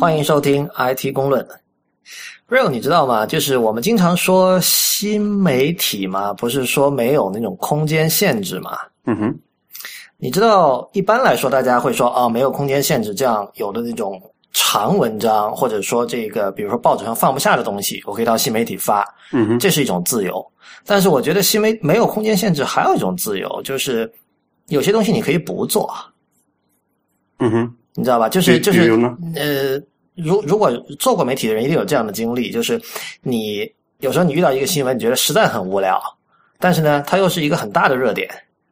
欢迎收听 IT 公论。Real，你知道吗？就是我们经常说新媒体嘛，不是说没有那种空间限制嘛？嗯哼，你知道，一般来说，大家会说啊，没有空间限制，这样有的那种长文章，或者说这个，比如说报纸上放不下的东西，我可以到新媒体发，嗯哼，这是一种自由。但是我觉得新媒没有空间限制，还有一种自由，就是有些东西你可以不做，嗯哼，你知道吧？就是就是呃，如如果做过媒体的人一定有这样的经历，就是你有时候你遇到一个新闻，你觉得实在很无聊，但是呢，它又是一个很大的热点，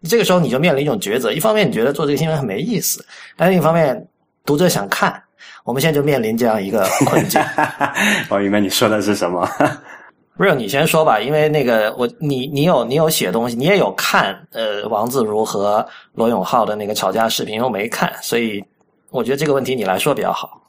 这个时候你就面临一种抉择：一方面你觉得做这个新闻很没意思，但另一方面读者想看。我们现在就面临这样一个困境。我明白你说的是什么。Real，你先说吧，因为那个我你你有你有写东西，你也有看呃王自如和罗永浩的那个吵架视频，我没看，所以我觉得这个问题你来说比较好。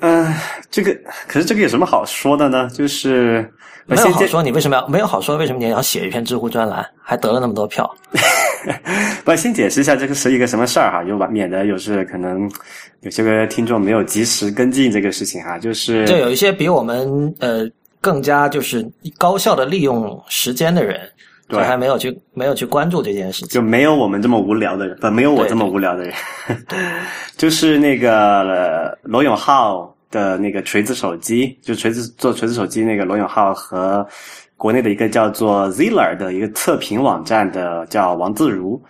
嗯、这个可是这个有什么好说的呢？就是没有好说，你为什么要没有好说？为什么你要写一篇知乎专栏，还得了那么多票？我先解释一下这个是一个什么事儿哈，就免得有是可能有些个听众没有及时跟进这个事情哈，就是就有一些比我们呃更加就是高效的利用时间的人，对就还没有去没有去关注这件事情。就没有我们这么无聊的人，不，没有我这么无聊的人。就是那个、呃罗永浩的那个锤子手机，就锤子做锤子手机那个罗永浩和国内的一个叫做 Ziller 的一个测评网站的叫王自如，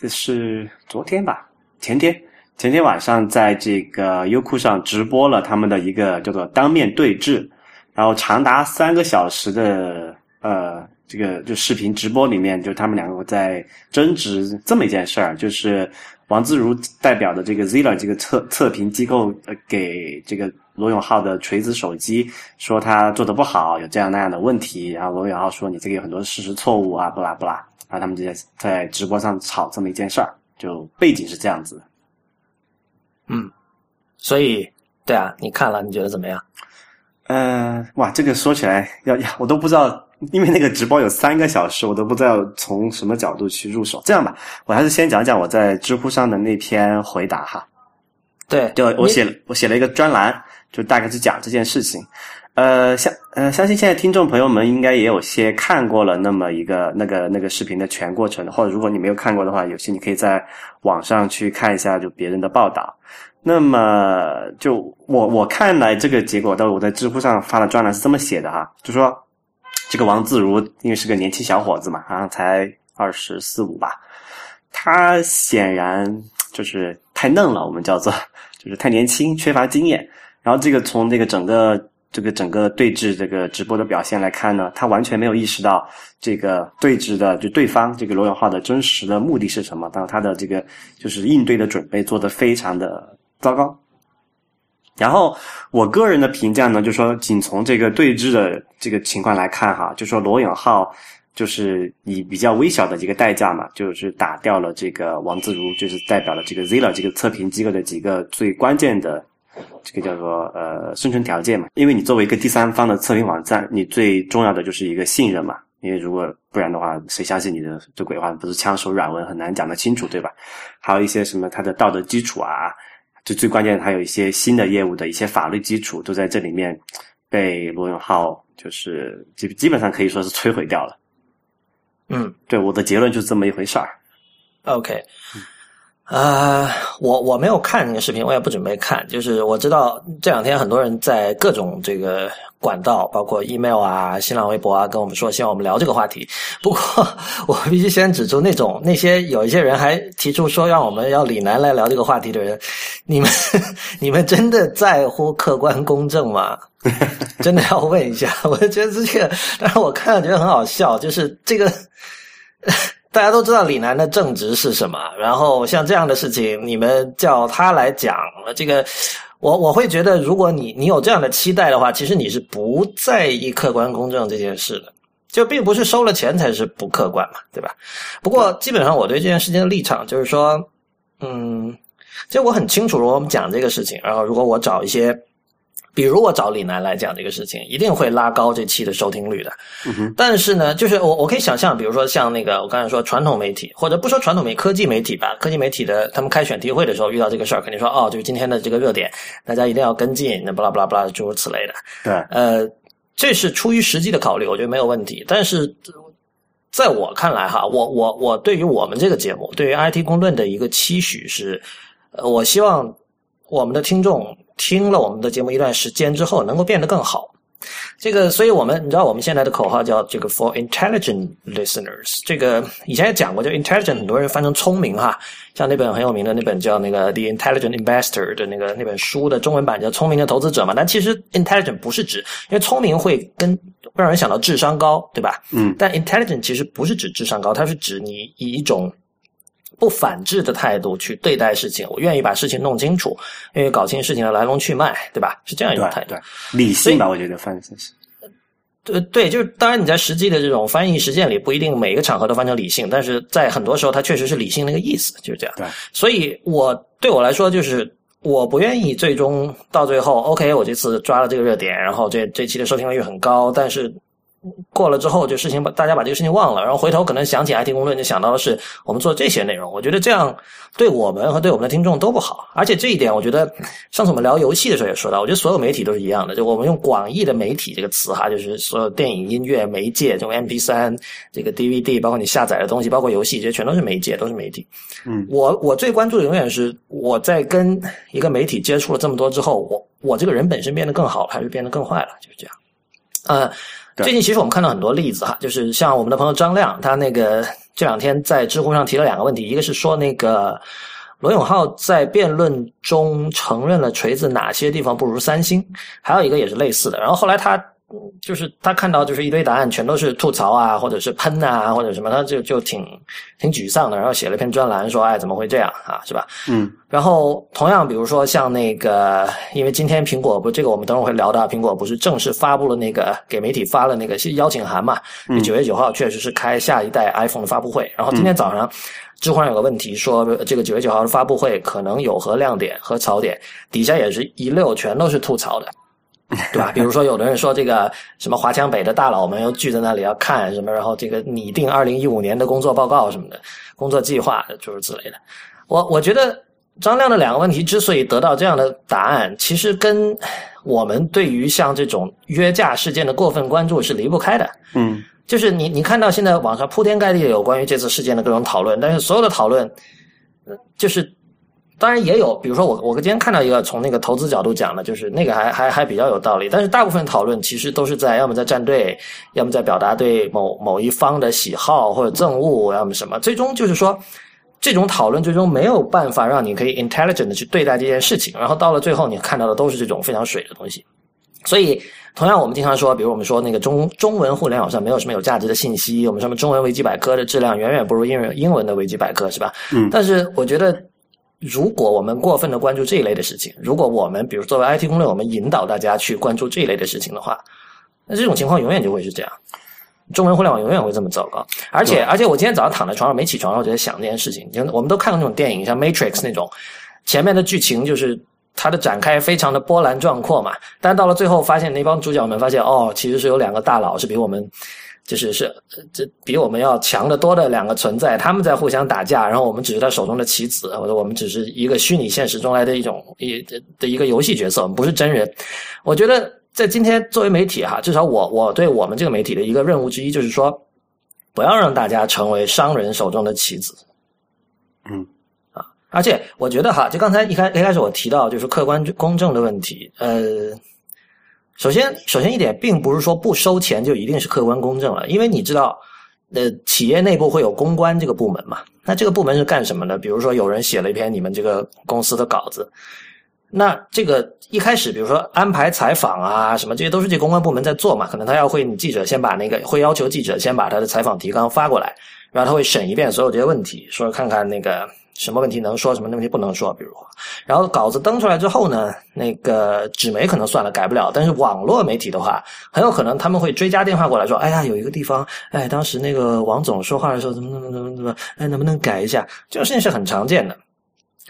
这是昨天吧，前天。前天晚上在这个优酷上直播了他们的一个叫做当面对质，然后长达三个小时的呃这个就视频直播里面，就他们两个在争执这么一件事儿，就是王自如代表的这个 Ziller 这个测测评机构呃给这个罗永浩的锤子手机说他做的不好，有这样那样的问题，然后罗永浩说你这个有很多事实错误啊，不啦不啦，然后他们就在在直播上吵这么一件事儿，就背景是这样子嗯。所以，对啊，你看了，你觉得怎么样？呃，哇，这个说起来要要，我都不知道，因为那个直播有三个小时，我都不知道从什么角度去入手。这样吧，我还是先讲讲我在知乎上的那篇回答哈。对，就我写了我写了一个专栏，就大概是讲这件事情。呃，相呃，相信现在听众朋友们应该也有些看过了那么一个那个那个视频的全过程，或者如果你没有看过的话，有些你可以在网上去看一下就别人的报道。那么就我我看来这个结果，到我在知乎上发的专栏是这么写的哈，就说这个王自如因为是个年轻小伙子嘛，好像才二十四五吧，他显然就是太嫩了，我们叫做就是太年轻，缺乏经验。然后这个从这个整个这个整个对峙这个直播的表现来看呢，他完全没有意识到这个对峙的就对方这个罗永浩的真实的目的是什么，然后他的这个就是应对的准备做得非常的糟糕。然后我个人的评价呢，就说仅从这个对峙的这个情况来看哈，就说罗永浩就是以比较微小的一个代价嘛，就是打掉了这个王自如，就是代表了这个 Zilla 这个测评机构的几个最关键的这个叫做呃生存条件嘛。因为你作为一个第三方的测评网站，你最重要的就是一个信任嘛。因为如果不然的话，谁相信你的这鬼话？不是枪手软文很难讲得清楚，对吧？还有一些什么他的道德基础啊，就最关键的还有一些新的业务的一些法律基础，都在这里面被罗永浩就是基基本上可以说是摧毁掉了。嗯对，我的结论就是这么一回事儿。，OK，啊、我我没有看那个视频，我也不准备看。就是我知道这两天很多人在各种这个管道，包括 email 啊、新浪微博啊，跟我们说希望我们聊这个话题。不过我必须先指出，那种那些有一些人还提出说让我们要李楠来聊这个话题的人，你们 你们真的在乎客观公正吗？真的要问一下，我觉得这个，但是我看了觉得很好笑，就是这个。大家都知道李楠的正直是什么，然后像这样的事情，你们叫他来讲，这个我我会觉得，如果你你有这样的期待的话，其实你是不在意客观公正这件事的，就并不是收了钱才是不客观嘛，对吧？不过基本上我对这件事情的立场就是说，嗯，其实我很清楚，如果我们讲这个事情，然后如果我找一些。比如我找李楠来讲这个事情，一定会拉高这期的收听率的。但是呢，就是我我可以想象，比如说像那个我刚才说传统媒体，或者不说传统媒科技媒体吧，科技媒体的他们开选题会的时候遇到这个事儿，肯定说哦，就是今天的这个热点，大家一定要跟进，那巴拉巴拉巴拉诸如此类的。对，呃，这是出于实际的考虑，我觉得没有问题。但是在我看来哈，我我我对于我们这个节目，对于 IT 公论的一个期许是，呃，我希望我们的听众。听了我们的节目一段时间之后，能够变得更好。这个，所以我们你知道，我们现在的口号叫这个 “for intelligent listeners”。这个以前也讲过，就 “intelligent”，很多人翻成聪明哈。像那本很有名的那本叫那个《The Intelligent Investor》的那个那本书的中文版叫《聪明的投资者》嘛。但其实 “intelligent” 不是指，因为聪明会跟会让人想到智商高，对吧？嗯。但 “intelligent” 其实不是指智商高，它是指你以一种。不反制的态度去对待事情，我愿意把事情弄清楚，愿意搞清事情的来龙去脉，对吧？是这样一种态度，理性吧？我觉得翻译是，对对，就是当然你在实际的这种翻译实践里，不一定每个场合都翻成理性，但是在很多时候，它确实是理性那个意思，就是这样。对，所以我对我来说，就是我不愿意最终到最后，OK，我这次抓了这个热点，然后这这期的收听率很高，但是。过了之后，就事情把大家把这个事情忘了，然后回头可能想起 IT 公论，就想到的是我们做这些内容。我觉得这样对我们和对我们的听众都不好。而且这一点，我觉得上次我们聊游戏的时候也说到，我觉得所有媒体都是一样的。就我们用广义的媒体这个词哈，就是所有电影、音乐媒介，这种 MP 三、这个 DVD，包括你下载的东西，包括游戏，这些全都是媒介，都是媒体。嗯，我我最关注的永远是我在跟一个媒体接触了这么多之后，我我这个人本身变得更好了，还是变得更坏了？就是这样。呃。最近其实我们看到很多例子哈，就是像我们的朋友张亮，他那个这两天在知乎上提了两个问题，一个是说那个罗永浩在辩论中承认了锤子哪些地方不如三星，还有一个也是类似的，然后后来他。就是他看到就是一堆答案全都是吐槽啊，或者是喷啊，或者什么，他就就挺挺沮丧的，然后写了一篇专栏说，哎，怎么会这样啊，是吧？嗯。然后同样，比如说像那个，因为今天苹果不，这个我们等会儿会聊到，苹果不是正式发布了那个给媒体发了那个邀请函嘛？九月九号确实是开下一代 iPhone 的发布会。然后今天早上，知乎上有个问题说，这个九月九号的发布会可能有何亮点和槽点？底下也是一溜全都是吐槽的。对吧？比如说，有的人说这个什么华强北的大佬们又聚在那里要看什么，然后这个拟定二零一五年的工作报告什么的工作计划，就是之类的。我我觉得张亮的两个问题之所以得到这样的答案，其实跟我们对于像这种约架事件的过分关注是离不开的。嗯，就是你你看到现在网上铺天盖地的有关于这次事件的各种讨论，但是所有的讨论，就是。当然也有，比如说我我今天看到一个从那个投资角度讲的，就是那个还还还比较有道理。但是大部分讨论其实都是在要么在站队，要么在表达对某某一方的喜好或者憎恶，要么什么。最终就是说，这种讨论最终没有办法让你可以 intelligent 的去对待这件事情。然后到了最后，你看到的都是这种非常水的东西。所以，同样我们经常说，比如我们说那个中中文互联网上没有什么有价值的信息，我们什么中文维基百科的质量远远不如英文英文的维基百科，是吧？嗯。但是我觉得。如果我们过分的关注这一类的事情，如果我们比如作为 IT 攻略，我们引导大家去关注这一类的事情的话，那这种情况永远就会是这样，中文互联网永远会这么糟糕。而且，而且我今天早上躺在床上没起床，我就在想这件事情。就我们都看过那种电影，像 Matrix 那种，前面的剧情就是它的展开非常的波澜壮阔嘛，但到了最后发现那帮主角们发现哦，其实是有两个大佬是比我们。就是是这比我们要强得多的两个存在，他们在互相打架，然后我们只是他手中的棋子，或者我们只是一个虚拟现实中来的一种一的一个游戏角色，我们不是真人。我觉得在今天作为媒体哈，至少我我对我们这个媒体的一个任务之一就是说，不要让大家成为商人手中的棋子。嗯，啊，而且我觉得哈，就刚才一开一开始我提到就是客观公正的问题，呃。首先，首先一点，并不是说不收钱就一定是客观公正了，因为你知道，呃，企业内部会有公关这个部门嘛？那这个部门是干什么的？比如说，有人写了一篇你们这个公司的稿子，那这个一开始，比如说安排采访啊，什么这些都是这公关部门在做嘛？可能他要会你记者先把那个会要求记者先把他的采访提纲发过来，然后他会审一遍所有这些问题，说看看那个。什么问题能说，什么问题不能说？比如，然后稿子登出来之后呢，那个纸媒可能算了，改不了。但是网络媒体的话，很有可能他们会追加电话过来说：“哎呀，有一个地方，哎，当时那个王总说话的时候，怎么怎么怎么怎么，哎，能不能改一下？”这种事情是很常见的。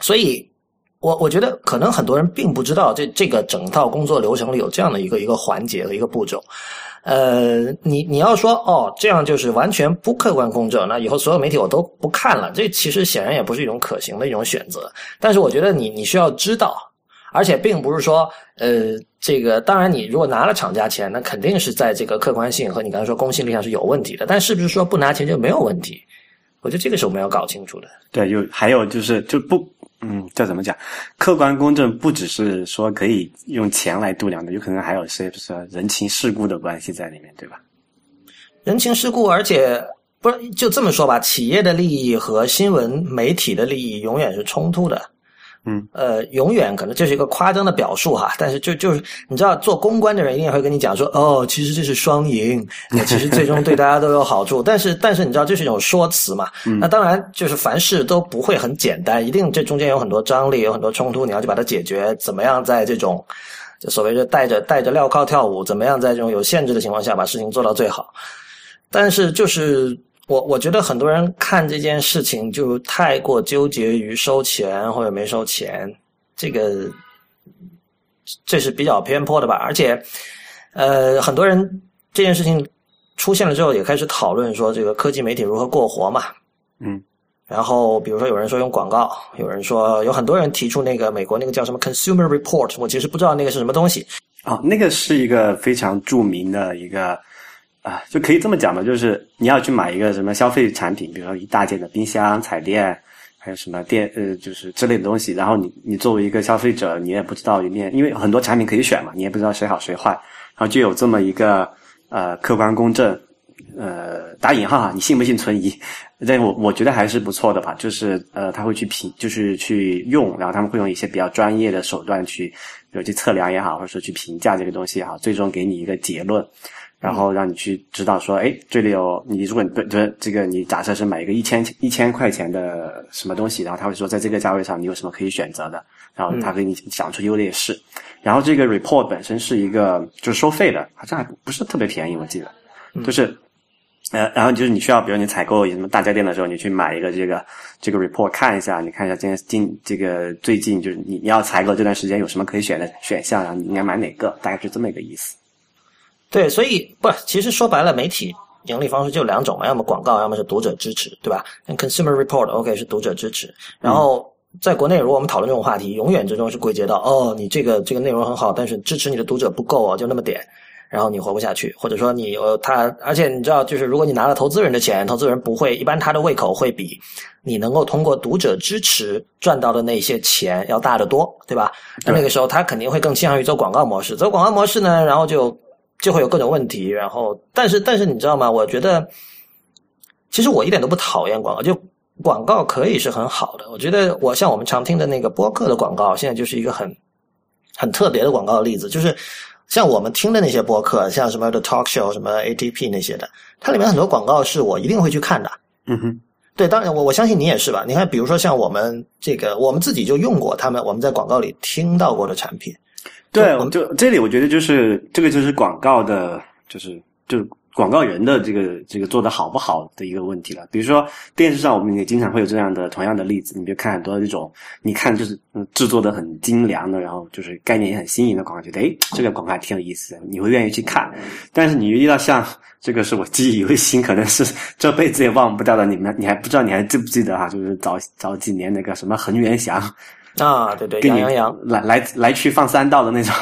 所以，我我觉得可能很多人并不知道这这个整套工作流程里有这样的一个一个环节和一个步骤。呃，你你要说哦，这样就是完全不客观公正，那以后所有媒体我都不看了，这其实显然也不是一种可行的一种选择。但是我觉得你你需要知道，而且并不是说呃，这个当然你如果拿了厂家钱，那肯定是在这个客观性和你刚才说公信力上是有问题的。但是不是说不拿钱就没有问题？我觉得这个是我们要搞清楚的。对，有还有就是就不。嗯，这怎么讲？客观公正不只是说可以用钱来度量的，有可能还有些说人情世故的关系在里面，对吧？人情世故，而且不是就这么说吧？企业的利益和新闻媒体的利益永远是冲突的。嗯，呃，永远可能这是一个夸张的表述哈，但是就就是你知道，做公关的人一定会跟你讲说，哦，其实这是双赢，其实最终对大家都有好处。但是但是你知道，这是一种说辞嘛？那当然就是凡事都不会很简单，一定这中间有很多张力，有很多冲突，你要去把它解决。怎么样在这种就所谓的带着带着镣铐跳舞，怎么样在这种有限制的情况下把事情做到最好？但是就是。我我觉得很多人看这件事情就太过纠结于收钱或者没收钱，这个这是比较偏颇的吧。而且，呃，很多人这件事情出现了之后，也开始讨论说这个科技媒体如何过活嘛。嗯。然后，比如说有人说用广告，有人说有很多人提出那个美国那个叫什么 Consumer Report，我其实不知道那个是什么东西。哦，那个是一个非常著名的一个。啊，就可以这么讲嘛，就是你要去买一个什么消费产品，比如说一大件的冰箱、彩电，还有什么电呃，就是之类的东西。然后你你作为一个消费者，你也不知道里面，因为很多产品可以选嘛，你也不知道谁好谁坏。然后就有这么一个呃客观公正，呃打引号哈，你信不信存疑？但我我觉得还是不错的吧，就是呃他会去评，就是去用，然后他们会用一些比较专业的手段去，比如去测量也好，或者说去评价这个东西也好，最终给你一个结论。然后让你去知道说，哎，这里有你，如果你对对这个，你假设是买一个一千一千块钱的什么东西，然后他会说，在这个价位上你有什么可以选择的，然后他给你讲出优劣势。然后这个 report 本身是一个就是收费的，好像还不是特别便宜，我记得，就是呃，然后就是你需要，比如你采购什么大家电的时候，你去买一个这个这个 report 看一下，你看一下今天近这个最近就是你你要采购这段时间有什么可以选的选项，然后你应该买哪个，大概是这么一个意思。对，所以不，其实说白了，媒体盈利方式就两种嘛，要么广告，要么是读者支持，对吧？Consumer Report，OK 是读者支持。然后在国内，如果我们讨论这种话题，永远最终是归结到哦，你这个这个内容很好，但是支持你的读者不够哦，就那么点，然后你活不下去，或者说你呃他，而且你知道，就是如果你拿了投资人的钱，投资人不会一般他的胃口会比你能够通过读者支持赚到的那些钱要大得多，对吧？那那个时候他肯定会更倾向于做广告模式，做广告模式呢，然后就。就会有各种问题，然后，但是，但是你知道吗？我觉得，其实我一点都不讨厌广告，就广告可以是很好的。我觉得，我像我们常听的那个播客的广告，现在就是一个很很特别的广告的例子。就是像我们听的那些播客，像什么的 talk show、什么 ATP 那些的，它里面很多广告是我一定会去看的。嗯哼，对，当然我我相信你也是吧？你看，比如说像我们这个，我们自己就用过他们，我们在广告里听到过的产品。对，就这里我觉得就是这个就是广告的，就是就广告人的这个这个做的好不好的一个问题了。比如说电视上我们也经常会有这样的同样的例子，你就看很多这种，你看就是制作的很精良的，然后就是概念也很新颖的广告，觉得诶这个广告还挺有意思的，你会愿意去看。但是你遇到像这个是我记忆犹新，可能是这辈子也忘不掉的，你们你还不知道你还记不记得哈？就是早早几年那个什么恒源祥。啊，对对，杨洋洋来来来去放三道的那种，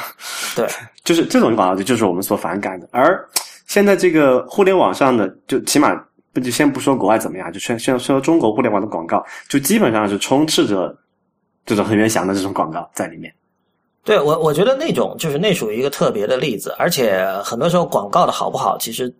对，就是这种广告，就是我们所反感的。而现在这个互联网上的，就起码不就先不说国外怎么样，就先先说中国互联网的广告，就基本上是充斥着这种恒源祥的这种广告在里面。对我，我觉得那种就是那属于一个特别的例子，而且很多时候广告的好不好，其实。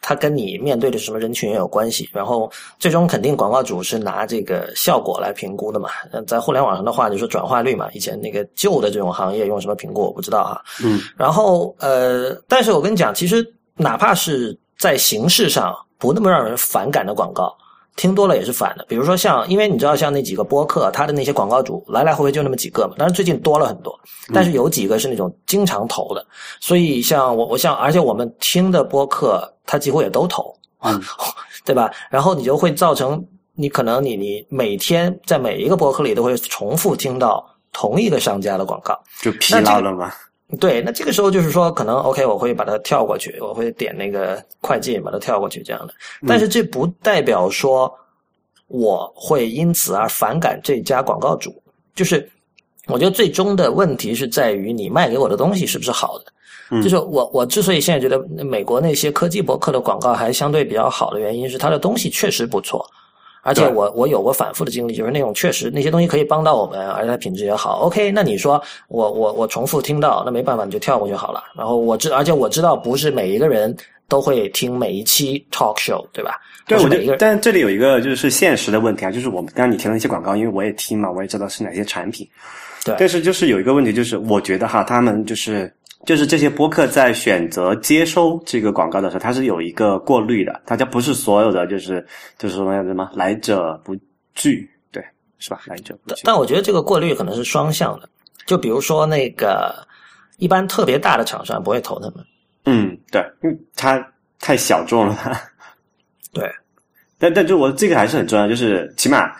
它跟你面对的什么人群也有关系，然后最终肯定广告主是拿这个效果来评估的嘛。在互联网上的话，就说转化率嘛。以前那个旧的这种行业用什么评估我不知道啊。嗯。然后呃，但是我跟你讲，其实哪怕是在形式上不那么让人反感的广告。听多了也是反的，比如说像，因为你知道像那几个播客，他的那些广告主来来回回就那么几个嘛，当然最近多了很多，但是有几个是那种经常投的，所以像我，我像，而且我们听的播客，他几乎也都投，对吧？然后你就会造成，你可能你你每天在每一个播客里都会重复听到同一个商家的广告，就疲劳了吗？对，那这个时候就是说，可能 OK，我会把它跳过去，我会点那个快进把它跳过去这样的。但是这不代表说我会因此而反感这家广告主。就是我觉得最终的问题是在于你卖给我的东西是不是好的。就是我我之所以现在觉得美国那些科技博客的广告还相对比较好的原因是，它的东西确实不错。而且我我有过反复的经历，就是那种确实那些东西可以帮到我们，而且它品质也好。OK，那你说我我我重复听到，那没办法，你就跳过就好了。然后我知，而且我知道不是每一个人都会听每一期 talk show，对吧？对，我觉得，但这里有一个就是现实的问题啊，就是我们刚刚你提了一些广告，因为我也听嘛，我也知道是哪些产品。对，但是就是有一个问题，就是我觉得哈，他们就是。就是这些播客在选择接收这个广告的时候，它是有一个过滤的。大家不是所有的就是就是什么样子吗？来者不拒，对，是吧？来者不拒。但我觉得这个过滤可能是双向的。就比如说那个一般特别大的厂商不会投他们。嗯，对，因为它太小众了。对，但但就我这个还是很重要，就是起码。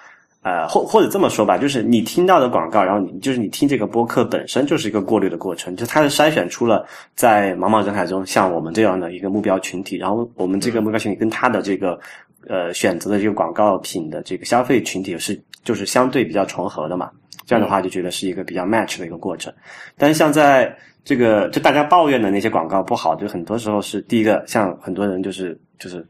呃，或或者这么说吧，就是你听到的广告，然后你就是你听这个播客本身就是一个过滤的过程，就它是筛选出了在茫茫人海中像我们这样的一个目标群体，然后我们这个目标群体跟他的这个呃选择的这个广告品的这个消费群体是就是相对比较重合的嘛，这样的话就觉得是一个比较 match 的一个过程。但是像在这个就大家抱怨的那些广告不好，就很多时候是第一个，像很多人就是就是。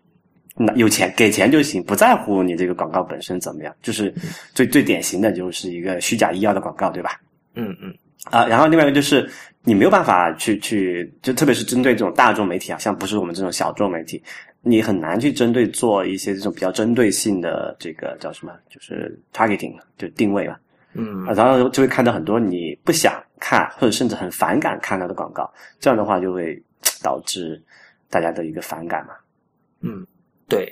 那有钱给钱就行，不在乎你这个广告本身怎么样，就是最最典型的就是一个虚假医药的广告，对吧？嗯嗯。啊，然后另外一个就是你没有办法去去，就特别是针对这种大众媒体啊，像不是我们这种小众媒体，你很难去针对做一些这种比较针对性的这个叫什么，就是 targeting 就定位嘛。嗯。然后就会看到很多你不想看或者甚至很反感看到的广告，这样的话就会导致大家的一个反感嘛。嗯。对，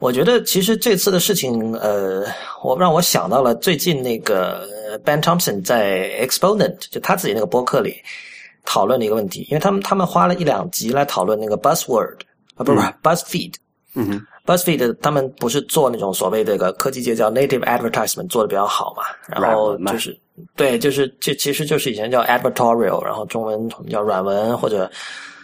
我觉得其实这次的事情，呃，我让我想到了最近那个 Ben Thompson 在 Exponent 就他自己那个博客里讨论的一个问题，因为他们他们花了一两集来讨论那个 Buzzword 啊，不是 Buzzfeed，嗯哼，Buzzfeed 他们不是做那种所谓这个科技界叫 Native Advertisement 做的比较好嘛，然后就是对，就是这其实就是以前叫 Advertorial，然后中文叫软文或者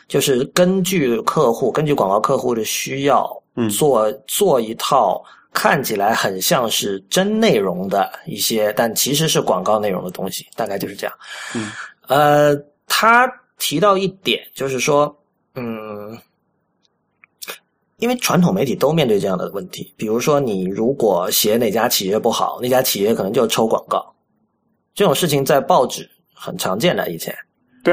就是根据客户根据广告客户的需要。做做一套看起来很像是真内容的一些，但其实是广告内容的东西，大概就是这样。嗯，呃，他提到一点，就是说，嗯，因为传统媒体都面对这样的问题，比如说你如果写哪家企业不好，那家企业可能就抽广告，这种事情在报纸很常见的以前。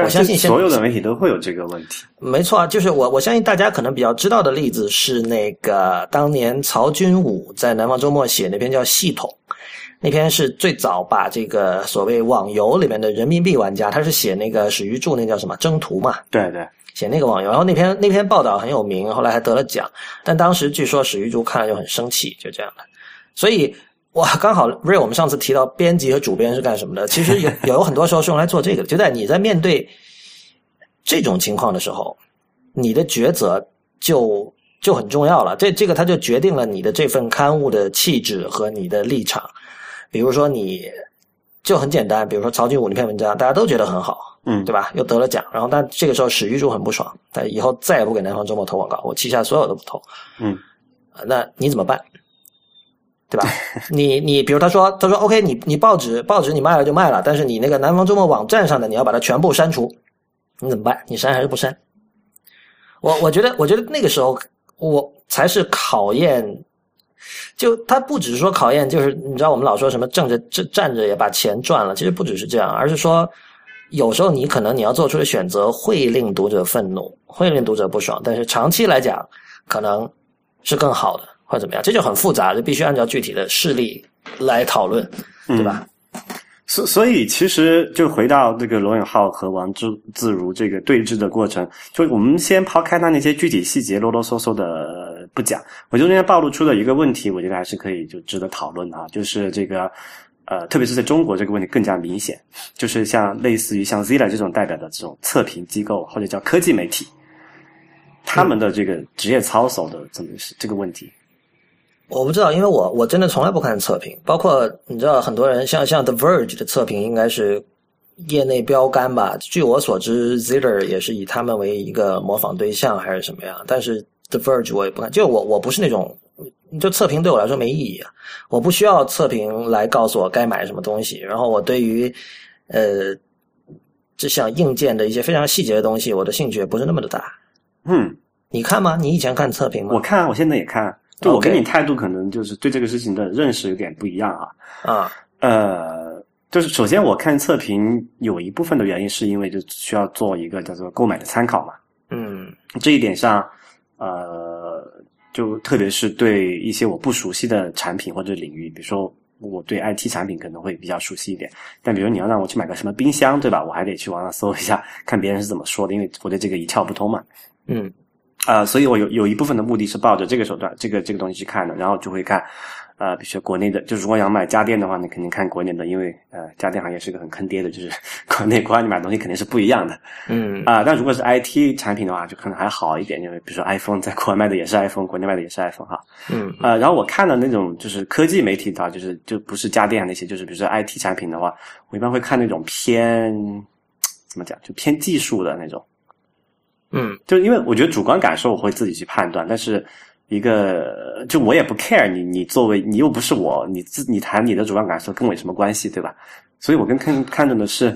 我相信所有的媒体都会有这个问题。没错啊，就是我我相信大家可能比较知道的例子是那个当年曹军武在《南方周末》写那篇叫《系统》，那篇是最早把这个所谓网游里面的人民币玩家，他是写那个史玉柱那叫什么征途嘛？对对，写那个网游，然后那篇那篇报道很有名，后来还得了奖。但当时据说史玉柱看了就很生气，就这样的。所以哇，刚好瑞，我们上次提到编辑和主编是干什么的？其实有有很多时候是用来做这个的，就在你在面对。这种情况的时候，你的抉择就就很重要了。这这个它就决定了你的这份刊物的气质和你的立场。比如说，你就很简单，比如说曹俊武那篇文章，大家都觉得很好，嗯，对吧？又得了奖，然后但这个时候史玉柱很不爽，他以后再也不给南方周末投广告，我旗下所有都不投，嗯，那你怎么办？对吧？你你比如他说他说 OK，你你报纸报纸你卖了就卖了，但是你那个南方周末网站上的你要把它全部删除。你怎么办？你删还是不删？我我觉得，我觉得那个时候我才是考验。就他不只是说考验，就是你知道我们老说什么挣着站站着也把钱赚了，其实不只是这样，而是说有时候你可能你要做出的选择会令读者愤怒，会令读者不爽，但是长期来讲可能是更好的，或者怎么样，这就很复杂，就必须按照具体的事例来讨论，对吧？所所以，其实就回到这个罗永浩和王自自如这个对峙的过程，就我们先抛开他那些具体细节啰啰嗦嗦的不讲，我就这边暴露出的一个问题，我觉得还是可以就值得讨论啊，就是这个呃，特别是在中国这个问题更加明显，就是像类似于像 Zila 这种代表的这种测评机构或者叫科技媒体，他们的这个职业操守的这么是这个问题。我不知道，因为我我真的从来不看测评，包括你知道很多人像像 The Verge 的测评应该是业内标杆吧？据我所知，Ziller 也是以他们为一个模仿对象还是什么样？但是 The Verge 我也不看，就我我不是那种，就测评对我来说没意义啊，我不需要测评来告诉我该买什么东西。然后我对于呃这项硬件的一些非常细节的东西，我的兴趣也不是那么的大。嗯，你看吗？你以前看测评吗？我看，我现在也看。就我跟你态度可能就是对这个事情的认识有点不一样啊。啊，呃，就是首先我看测评有一部分的原因是因为就需要做一个叫做购买的参考嘛。嗯这一点上，呃，就特别是对一些我不熟悉的产品或者领域，比如说我对 IT 产品可能会比较熟悉一点，但比如你要让我去买个什么冰箱，对吧？我还得去网上搜一下，看别人是怎么说的，因为我对这个一窍不通嘛。嗯啊、所以我有有一部分的目的是抱着这个手段，这个这个东西去看的，然后就会看，呃，比如说国内的，就如果想买家电的话，你肯定看国内的，因为呃，家电行业是个很坑爹的，就是 国内国外你买东西肯定是不一样的嗯啊、但如果是 IT 产品的话，就可能还好一点，因为比如说 iPhone 在国外卖的也是 iPhone，国内卖的也是 iPhone 哈。嗯呃，然后我看的那种就是科技媒体的话，就是就不是家电那些，就是比如说 IT 产品的话，我一般会看那种偏怎么讲，就偏技术的那种。嗯就因为我觉得主观感受我会自己去判断，但是一个就我也不 care 你，你作为你又不是我，你自你谈你的主观感受跟我有什么关系，对吧？所以我更看看重的是，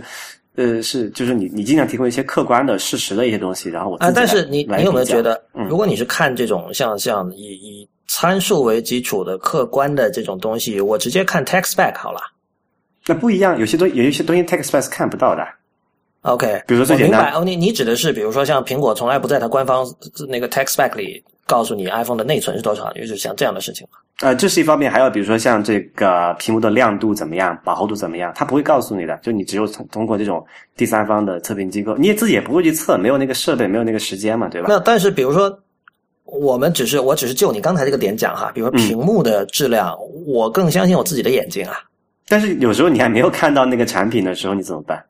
呃，是就是你你尽量提供一些客观的事实的一些东西，然后我但是你你有没有觉得，嗯如果你是看这种像像以以参数为基础的客观的这种东西，我直接看 text back 好了。那不一样，有些东有一些东西 text back 是看不到的，OK，比如说最我明简单白哦，你你指的是比如说像苹果从来不在它官方那个 text spec 里告诉你 iPhone 的内存是多少，就是像这样的事情嘛。呃，这是一方面，还有比如说像这个屏幕的亮度怎么样，饱和度怎么样，它不会告诉你的，就你只有通通过这种第三方的测评机构，你也自己也不会去测，没有那个设备，没有那个时间嘛，对吧？那但是比如说，我们只是我只是就你刚才这个点讲哈，比如屏幕的质量，我更相信我自己的眼睛啊。但是有时候你还没有看到那个产品的时候，你怎么办？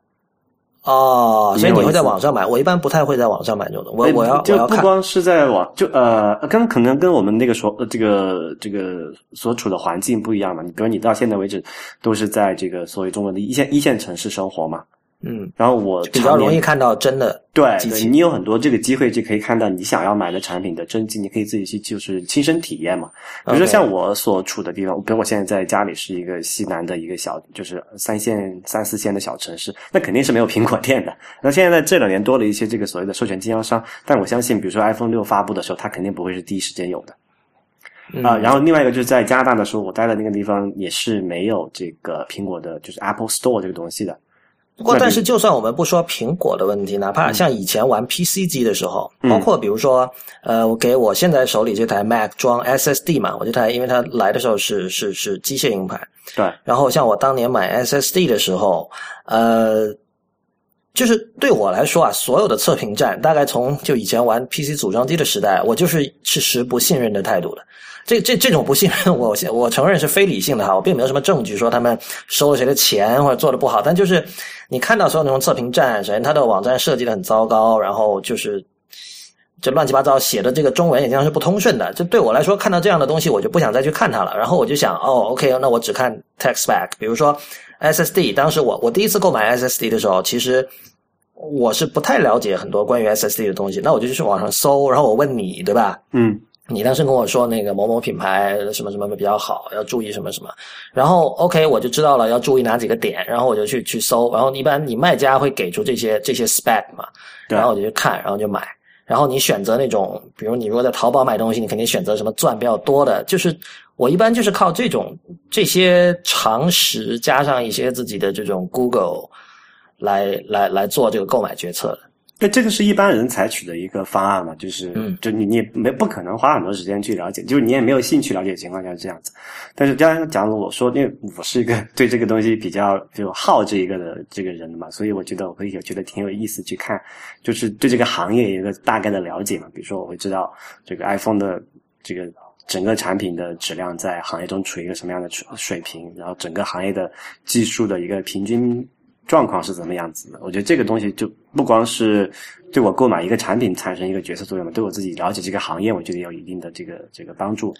哦，所以你会在网上买，我一般不太会在网上买这种的。我哎我要就。不光是在网，就呃，跟可能跟我们那个所呃这个这个所处的环境不一样嘛。你比如你到现在为止都是在这个所谓中国的一线一线城市生活嘛，嗯，然后我比较容易看到真的对对，你有很多这个机会，就可以看到你想要买的产品的真机，你可以自己去就是亲身体验嘛。比如说像我所处的地方，比如我现在在家里是一个西南的一个小，就是三线、三四线的小城市，那肯定是没有苹果店的。那现在这两年多了一些这个所谓的授权经销商，但我相信，比如说 iPhone 六发布的时候，它肯定不会是第一时间有的。嗯啊、然后另外一个就是在加拿大的时候，我待的那个地方也是没有这个苹果的，就是 Apple Store 这个东西的。不过，但是就算我们不说苹果的问题，哪怕像以前玩 PC 机的时候，嗯。包括比如说，呃，我给我现在手里这台 Mac 装 SSD 嘛，我这台因为它来的时候是是是机械硬盘，对，然后像我当年买 SSD 的时候，呃，就是对我来说啊，所有的测评站，大概从就以前玩 PC 组装机的时代，我就是是持不信任的态度的。这这这种不信任我，我承认是非理性的哈，我并没有什么证据说他们收了谁的钱或者做的不好，但就是你看到所有那种测评站，首先它的网站设计的很糟糕，然后就是这乱七八糟写的这个中文也经常是不通顺的，就对我来说看到这样的东西我就不想再去看它了，然后我就想哦，OK，那我只看 text spec，比如说 SSD，当时我我第一次购买 SSD 的时候，其实。我是不太了解很多关于 SSD 的东西，那我就去网上搜，然后我问你，对吧？嗯你当时跟我说那个某某品牌什么什么比较好，要注意什么什么，然后 OK 我就知道了要注意哪几个点，然后我就去去搜，然后一般你卖家会给出这些这些 spec 嘛，对然后我就去看，然后就买，然后你选择那种，比如你如果在淘宝买东西，你肯定选择什么钻比较多的，就是我一般就是靠这种这些常识加上一些自己的这种 Google 来来来做这个购买决策的。那这个是一般人采取的一个方案嘛，就是，嗯就你你也没不可能花很多时间去了解，就是你也没有兴趣了解的情况下是这样子。但是刚刚讲了，我说，因为我是一个对这个东西比较就好这一个的这个人嘛，所以我觉得我会有觉得挺有意思去看，就是对这个行业有一个大概的了解嘛。比如说，我会知道这个 iPhone 的这个整个产品的质量在行业中处于一个什么样的水水平，然后整个行业的技术的一个平均状况是怎么样子的？我觉得这个东西就不光是对我购买一个产品产生一个决策作用嘛，对我自己了解这个行业，我觉得有一定的这个这个帮助。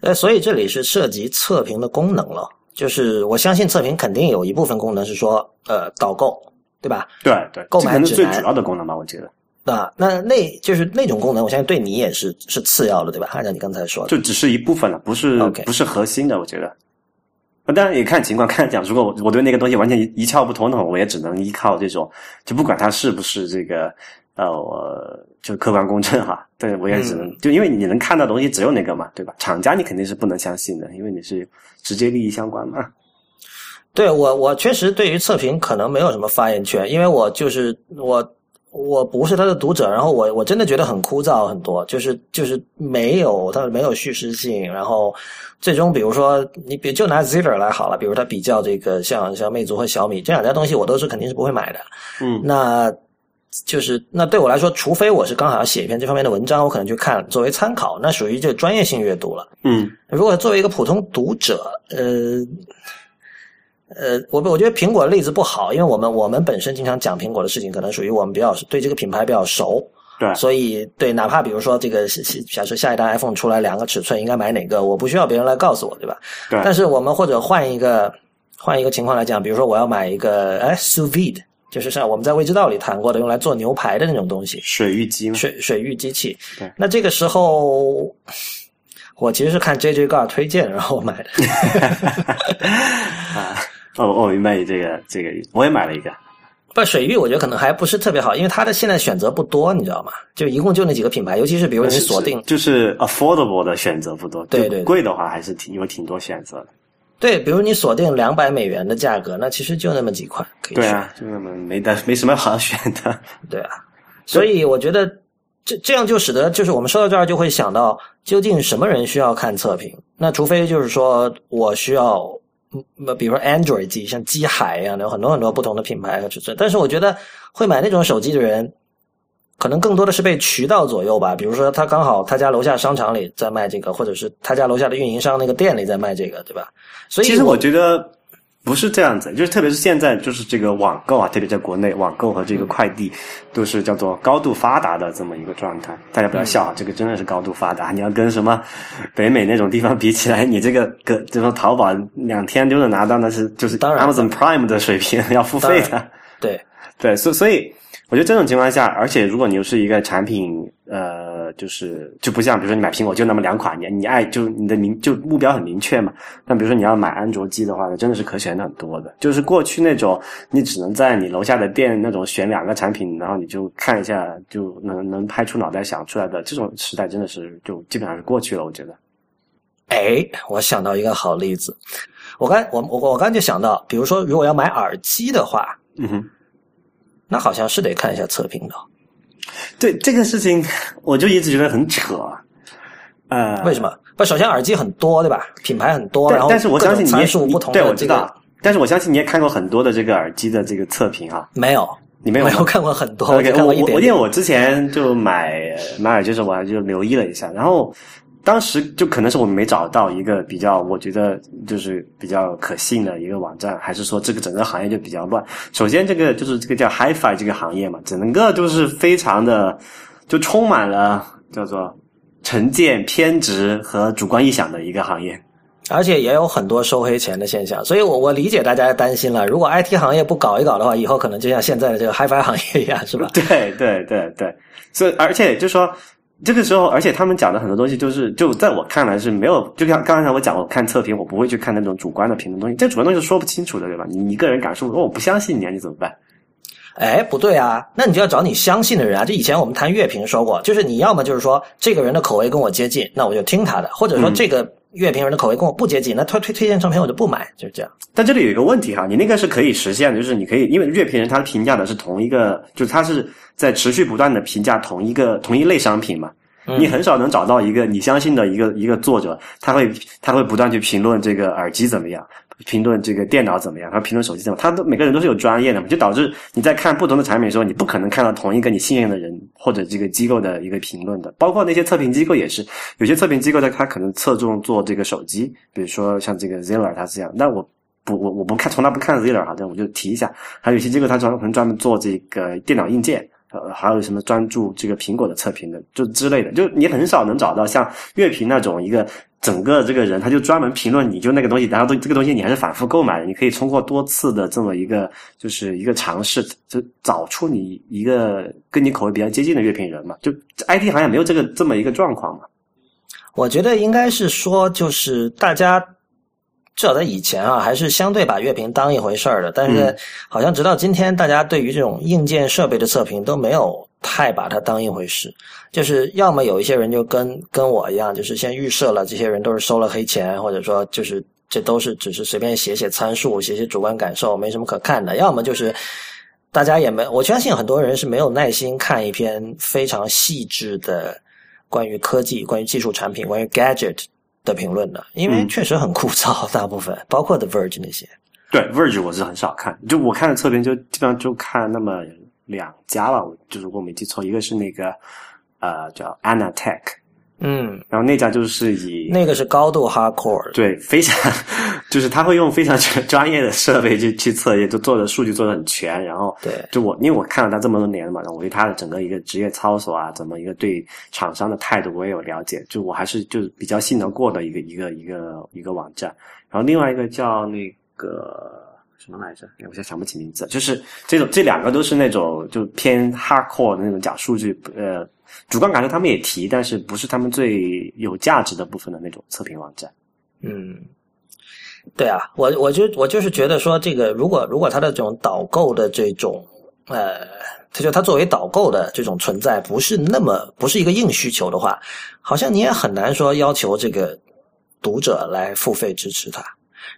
呃，所以这里是涉及测评的功能了。就是我相信测评肯定有一部分功能是说，呃，导购，对吧？对对，购买这可能是最主要的功能吧，我觉得。啊，那那就是那种功能，我相信对你也是是次要的，对吧？按照你刚才说的，就只是一部分了，不是不是核心的，我觉得。呃当然也看情况，看讲，如果我我对那个东西完全一一窍不通的话，我也只能依靠这种，就不管它是不是这个呃，我就客观公正哈，对我也只能、就因为你能看到的东西只有那个嘛，对吧？厂家你肯定是不能相信的，因为你是直接利益相关嘛。对我我确实对于测评可能没有什么发言权，因为我就是我我不是他的读者，然后我我真的觉得很枯燥很多，就是就是没有它没有叙事性，然后最终比如说你比就拿 Ziller 来好了，比如他比较这个像像魅族和小米这两家东西，我都是肯定是不会买的，嗯那。就是那对我来说，除非我是刚好要写一篇这方面的文章，我可能去看作为参考，那属于就专业性阅读了。嗯如果作为一个普通读者，呃，呃，我我觉得苹果的例子不好，因为我们我们本身经常讲苹果的事情，可能属于我们比较对这个品牌比较熟，对所以对，哪怕比如说这个假设下一代 iPhone 出来两个尺寸应该买哪个，我不需要别人来告诉我，对吧？对但是我们或者换一个换一个情况来讲，比如说我要买一个哎 sous vide，就是像我们在未知道里谈过的用来做牛排的那种东西，水浴机嘛，水水浴机器对。那这个时候，我其实是看 JJ g a r 推荐，然后买的。啊，哦，我明白你这个这个意思，我也买了一个。不，水域我觉得可能还不是特别好，因为它的现在选择不多，你知道吗？就一共就那几个品牌，尤其是比如你锁定，就是 affordable 的选择不多，对对对贵的话还是挺有挺多选择的。对，比如你锁定两百美元的价格，那其实就那么几款可以选。对啊，就那么没的没什么好选的。对啊，所以我觉得这这样就使得就是我们说到这儿就会想到，究竟什么人需要看测评？那除非就是说我需要，嗯，比如说 Android 机，像机海一样的，有很多很多不同的品牌和尺寸。但是我觉得会买那种手机的人，可能更多的是被渠道左右吧。比如说他刚好他家楼下商场里在卖这个，或者是他家楼下的运营商那个店里在卖这个，对吧？所以其实我觉得不是这样子，就是特别是现在，就是这个网购啊，特别在国内，网购和这个快递都是叫做高度发达的这么一个状态。大家不要笑啊，这个真的是高度发达。你要跟什么北美那种地方比起来，你这个跟就说淘宝两天就能拿到，那是就是 Amazon Prime 的水平，要付费的。对对，所所以我觉得这种情况下，而且如果你又是一个产品，呃，就是就不像比如说你买苹果就那么两款，你你爱就你的明就目标很明确嘛。那比如说你要买安卓机的话，真的是可选的很多的。就是过去那种你只能在你楼下的店那种选两个产品，然后你就看一下就能能拍出脑袋想出来的这种时代，真的是就基本上是过去了。我觉得，哎，我想到一个好例子，我刚我我我刚就想到，比如说如果要买耳机的话，嗯哼。那好像是得看一下测评的。对这个事情，我就一直觉得很扯。呃，为什么？不，首先耳机很多，对吧？品牌很多，然后但但是我相信你也你参数不同对的这个我知道，但是我相信你也看过很多的这个耳机的这个测评啊。没有，你没有吗没有看过很多，我 OK，只看过一点点。我我因为我之前就买买耳机的时候，我还就留意了一下，然后当时就可能是我们没找到一个比较，我觉得就是比较可信的一个网站，还是说这个整个行业就比较乱。首先，这个就是这个叫 HiFi 这个行业嘛，整个就是非常的就充满了叫做成见、偏执和主观臆想的一个行业。而且也有很多收黑钱的现象，所以我我理解大家的担心了。如果 IT 行业不搞一搞的话，以后可能就像现在的这个 HiFi 行业一样，是吧？对对对对，所以而且就说这个时候，而且他们讲的很多东西，就是就在我看来是没有，就像刚才我讲，我看测评，我不会去看那种主观的评论东西，这主观东西是说不清楚的，对吧？你你个人感受，如果我不相信你，啊，你怎么办？哎，不对啊，那你就要找你相信的人啊。就以前我们谈乐评说过，就是你要么就是说这个人的口味跟我接近，那我就听他的；或者说嗯这个乐评人的口味跟我不接近，那推推推荐唱片我就不买，就是这样。但这里有一个问题哈，你那个是可以实现的，就是你可以，因为乐评人他评价的是同一个，就是他是在持续不断的评价同一个同一类商品嘛。嗯你很少能找到一个你相信的一个一个作者，他会他会不断去评论这个耳机怎么样，评论这个电脑怎么样，他评论手机怎么样，他都每个人都是有专业的嘛，就导致你在看不同的产品的时候，你不可能看到同一个你信任的人或者这个机构的一个评论的，包括那些测评机构也是，有些测评机构呢，他可能侧重做这个手机，比如说像这个 Zeller 他是这样，但我。不，我我不看，从来不看 Zeller 哈，但我就提一下。还有一些机构，他专可能专门做这个电脑硬件呃，还有什么专注这个苹果的测评的，就之类的，就你很少能找到像乐评那种一个整个这个人，他就专门评论你就那个东西，然后这个东西你还是反复购买的，你可以通过多次的这么一个就是一个尝试，就找出你一个跟你口味比较接近的乐评人嘛。就 IT 行业没有这个这么一个状况嘛。我觉得应该是说，就是大家。至少在以前啊，还是相对把乐评当一回事儿的。但是，好像直到今天，大家对于这种硬件设备的测评都没有太把它当一回事。就是要么有一些人就跟跟我一样，就是先预设了这些人都是收了黑钱，或者说就是这都是只是随便写写参数、写写主观感受，没什么可看的。要么就是大家也没，我相信很多人是没有耐心看一篇非常细致的关于科技、关于技术产品、关于 gadget。的评论的，因为确实很枯燥，大部分包括 The Verge 那些。对 Verge 我是很少看，就我看的测评就基本上就看那么两家吧，就如果没记错，一个是那个呃叫 Anatech。嗯，然后那家就是以那个是高度 hardcore，对，非常就是他会用非常专专业的设备去去测，也就做的数据做的很全。然后对，就我因为我看了他这么多年了嘛，然后我对他的整个一个职业操守啊，怎么一个对厂商的态度我也有了解，就我还是就是比较信得过的一个一个一个一个网站。然后另外一个叫那个什么来着？我现在想不起名字，就是这种这两个都是那种就偏 hardcore 的那种讲数据呃。主观感受他们也提，但是不是他们最有价值的部分的那种测评网站。嗯，对啊，我我就我就是觉得说，这个如果如果它的这种导购的这种呃，它就它作为导购的这种存在，不是那么不是一个硬需求的话，好像你也很难说要求这个读者来付费支持它。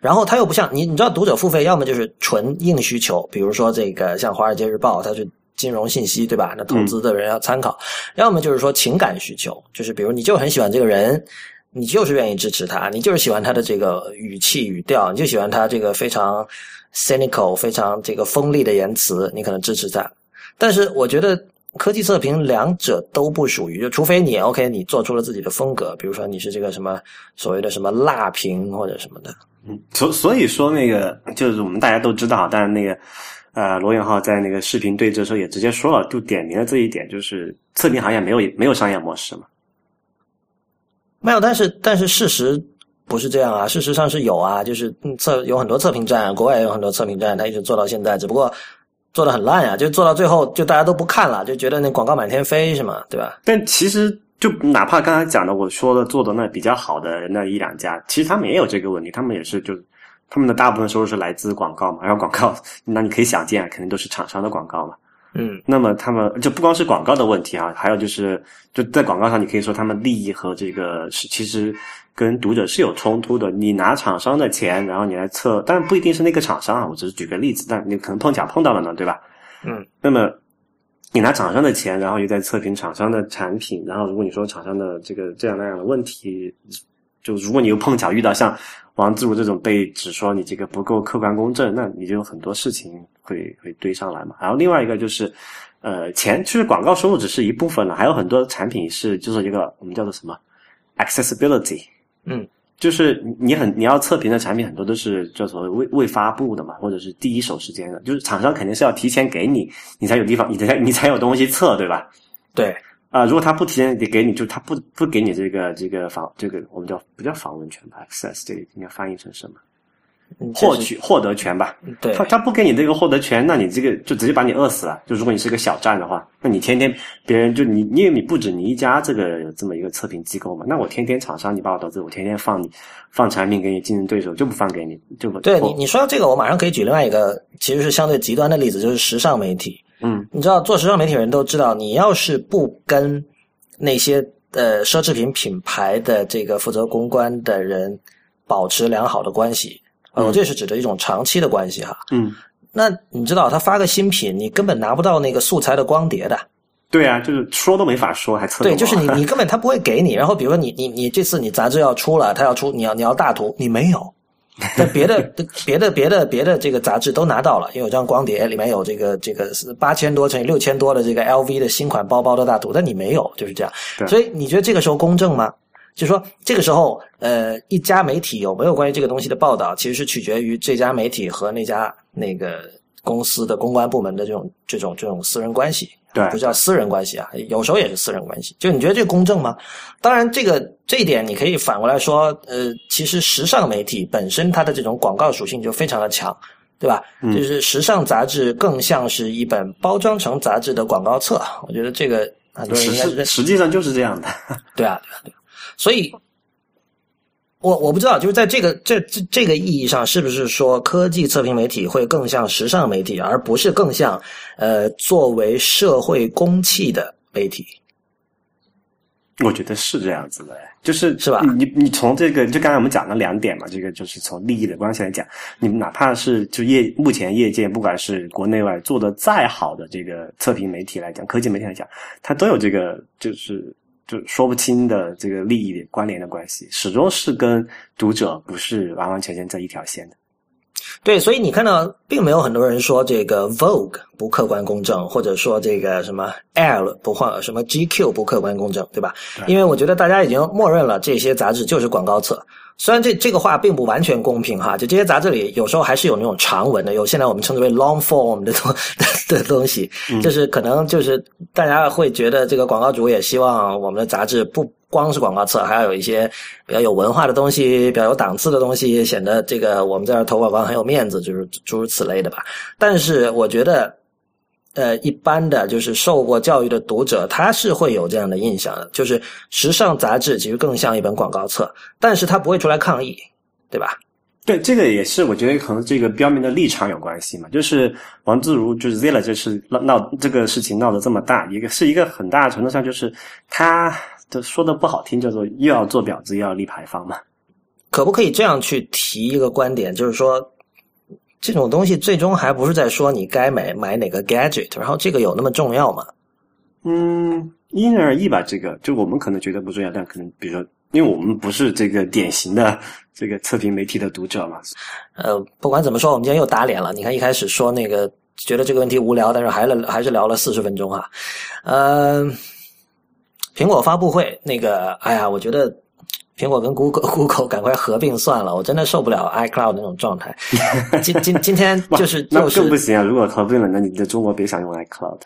然后它又不像你，你知道读者付费要么就是纯硬需求，比如说这个像《华尔街日报》，它是。金融信息对吧？那投资的人要参考，要么就是说情感需求，就是比如你就很喜欢这个人，你就是愿意支持他，你就是喜欢他的这个语气语调，你就喜欢他这个非常 cynical、非常这个锋利的言辞，你可能支持他。但是我觉得科技测评两者都不属于，就除非你 OK，你做出了自己的风格，比如说你是这个什么所谓的什么辣评或者什么的。嗯，所所以说那个就是我们大家都知道，但是那个。呃，罗永浩在那个视频对峙的时候也直接说了，就点明了这一点，就是测评行业没有没有商业模式嘛。没有，但是但是事实不是这样啊，事实上是有啊，就是测有很多测评站，国外也有很多测评站，他一直做到现在，只不过做的很烂呀，就做到最后就大家都不看了，就觉得那广告满天飞是吗？对吧？但其实就哪怕刚才讲的我说的做的那比较好的那一两家，其实他们也有这个问题，他们也是就。他们的大部分收入是来自广告嘛，然后广告，那你可以想见，肯定都是厂商的广告嘛。嗯，那么他们就不光是广告的问题啊，还有就是就在广告上，你可以说他们利益和这个是其实跟读者是有冲突的。你拿厂商的钱，然后你来测，但不一定是那个厂商啊，我只是举个例子，但你可能碰巧碰到了呢，对吧？嗯，那么你拿厂商的钱，然后又在测评厂商的产品，然后如果你说厂商的这个这样那样的问题，就如果你又碰巧遇到像。王自如这种被指说你这个不够客观公正，那你就有很多事情会会堆上来嘛。然后另外一个就是，呃，钱其实广告收入只是一部分了，还有很多产品是就是一个我们叫做什么 accessibility，嗯，就是你很你要测评的产品很多都是叫做未未发布的嘛，或者是第一手时间的，就是厂商肯定是要提前给你，你才有地方，你才你才有东西测，对吧？对。啊，如果他不提前给给你，就他不不给你这个这个访这个我们叫不叫访问权吧？access 这个应该翻译成什么？获取获得权吧？对，他他不给你这个获得权，那你这个就直接把你饿死了。就如果你是个小站的话，那你天天别人就你因为你不止你一家这个这么一个测评机构嘛，那我天天厂商你把我得罪，我天天放你放产品给你竞争对手就不放给你就不对你你说到这个，我马上可以举另外一个其实是相对极端的例子，就是时尚媒体。嗯，你知道做时尚媒体人都知道，你要是不跟那些呃奢侈品品牌的这个负责公关的人保持良好的关系，呃，这是指的一种长期的关系哈。嗯，那你知道他发个新品，你根本拿不到那个素材的光碟的。对啊，就是说都没法说，还测对，就是你你根本他不会给你。然后比如说你你你这次你杂志要出了，他要出你要你要大图，你没有。那别的、别的、别的、别的这个杂志都拿到了，因为有张光碟，里面有这个这个八千多乘以六千多的这个 LV 的新款包包的大图，但你没有，就是这样。所以你觉得这个时候公正吗？就说这个时候，呃，一家媒体有没有关于这个东西的报道，其实是取决于这家媒体和那家那个。公司的公关部门的这种这种这种私人关系，对不叫私人关系啊，有时候也是私人关系。就你觉得这公正吗？当然，这个这一点你可以反过来说，呃，其实时尚媒体本身它的这种广告属性就非常的强，对吧？就是时尚杂志更像是一本包装成杂志的广告册，我觉得这个很多应该是实际上就是这样的。对啊，对啊，对啊。所以，我我不知道，就是在这个这这这个意义上，是不是说科技测评媒体会更像时尚媒体，而不是更像呃作为社会公器的媒体？我觉得是这样子的，就是是吧你你从这个就刚才我们讲了两点嘛，这个就是从利益的关系来讲，你们哪怕是就业目前业界不管是国内外做的再好的这个测评媒体来讲，科技媒体来讲，它都有这个就是就说不清的这个利益关联的关系，始终是跟读者不是完完全全在一条线的。对，所以你看到，并没有很多人说这个 Vogue 不客观公正，或者说这个什么 L 不换什么 GQ 不客观公正，对吧？因为我觉得大家已经默认了这些杂志就是广告册。虽然这这个话并不完全公平哈，就这些杂志里有时候还是有那种长文的，有现在我们称之为 long form 的东 的东西，就是可能就是大家会觉得这个广告主也希望我们的杂志不光是广告册，还要有一些比较有文化的东西，比较有档次的东西，显得这个我们在这投广告很有面子，就是诸如此类的吧。但是我觉得。呃，一般的就是受过教育的读者，他是会有这样的印象的，就是时尚杂志其实更像一本广告册，但是他不会出来抗议，对吧？对，这个也是我觉得可能这个标明的立场有关系嘛。就是王自如就是 Zilla 这事闹闹这个事情闹得这么大，一个是一个很大程度上就是他的说的不好听，叫做又要做婊子又要立牌坊嘛。可不可以这样去提一个观点，就是说？这种东西最终还不是在说你该买买哪个 gadget，然后这个有那么重要吗？嗯，因人而异吧。这个就我们可能觉得不重要，但可能比如说，因为我们不是这个典型的这个测评媒体的读者嘛。呃，不管怎么说，我们今天又打脸了。你看一开始说那个觉得这个问题无聊，但是还了还是聊了四十分钟哈。呃，苹果发布会那个，哎呀，我觉得。苹果跟 Google Google 赶快合并算了，我真的受不了 iCloud 那种状态。今今今天就是那更不行啊！如果合并了，那你在中国别想用 iCloud。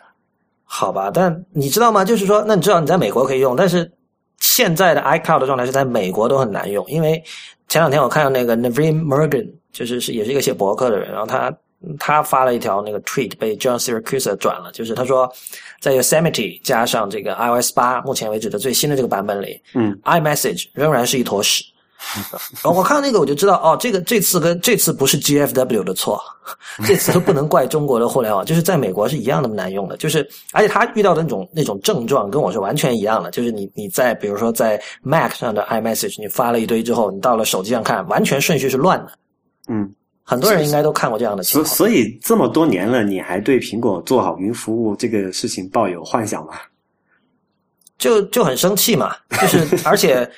好吧，但你知道吗？就是说，那你知道你在美国可以用，但是现在的 iCloud 的状态是在美国都很难用，因为前两天我看到那个 Navin Morgan，就是是也是一个写博客的人，然后他。他发了一条那个 tweet 被 John Siracusa 转了，就是他说，在 Yosemite 加上这个 iOS 八，目前为止的最新的这个版本里，嗯，iMessage 仍然是一坨屎。我看到那个我就知道，哦，这个这次跟这次不是 GFW 的错，这次都不能怪中国的互联网，就是在美国是一样那么难用的，就是而且他遇到的那种那种症状跟我是完全一样的，就是你你在比如说在 Mac 上的 iMessage 你发了一堆之后，你到了手机上看，完全顺序是乱的，嗯。很多人应该都看过这样的情况，所以这么多年了，你还对苹果做好云服务这个事情抱有幻想吗？就就很生气嘛，就是而且